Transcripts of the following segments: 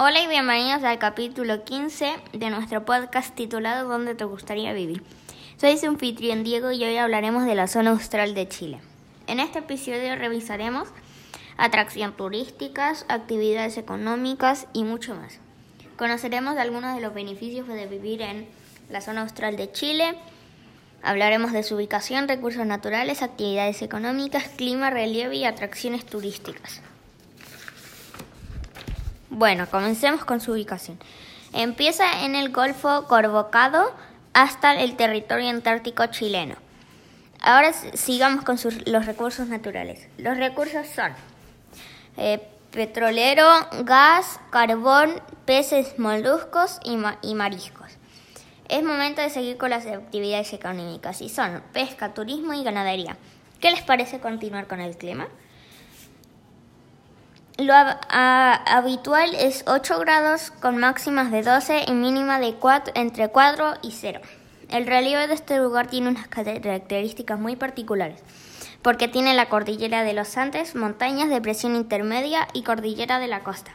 Hola y bienvenidos al capítulo 15 de nuestro podcast titulado ¿Dónde te gustaría vivir? Soy su anfitrión Diego y hoy hablaremos de la zona austral de Chile. En este episodio revisaremos atracciones turísticas, actividades económicas y mucho más. Conoceremos algunos de los beneficios de vivir en la zona austral de Chile. Hablaremos de su ubicación, recursos naturales, actividades económicas, clima, relieve y atracciones turísticas. Bueno, comencemos con su ubicación. Empieza en el Golfo Corvocado hasta el territorio antártico chileno. Ahora sigamos con los recursos naturales. Los recursos son eh, petrolero, gas, carbón, peces, moluscos y, y mariscos. Es momento de seguir con las actividades económicas y son pesca, turismo y ganadería. ¿Qué les parece continuar con el clima? Lo habitual es 8 grados con máximas de 12 y mínima de 4, entre 4 y 0. El relieve de este lugar tiene unas características muy particulares, porque tiene la cordillera de los Andes, montañas de presión intermedia y cordillera de la costa.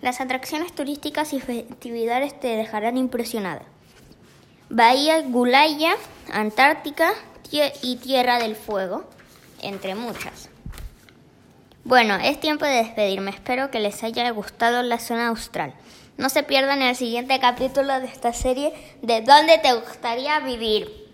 Las atracciones turísticas y festividades te dejarán impresionada. Bahía Gulaya, Antártica y Tierra del Fuego, entre muchas. Bueno, es tiempo de despedirme. Espero que les haya gustado la zona austral. No se pierdan el siguiente capítulo de esta serie de ¿Dónde te gustaría vivir?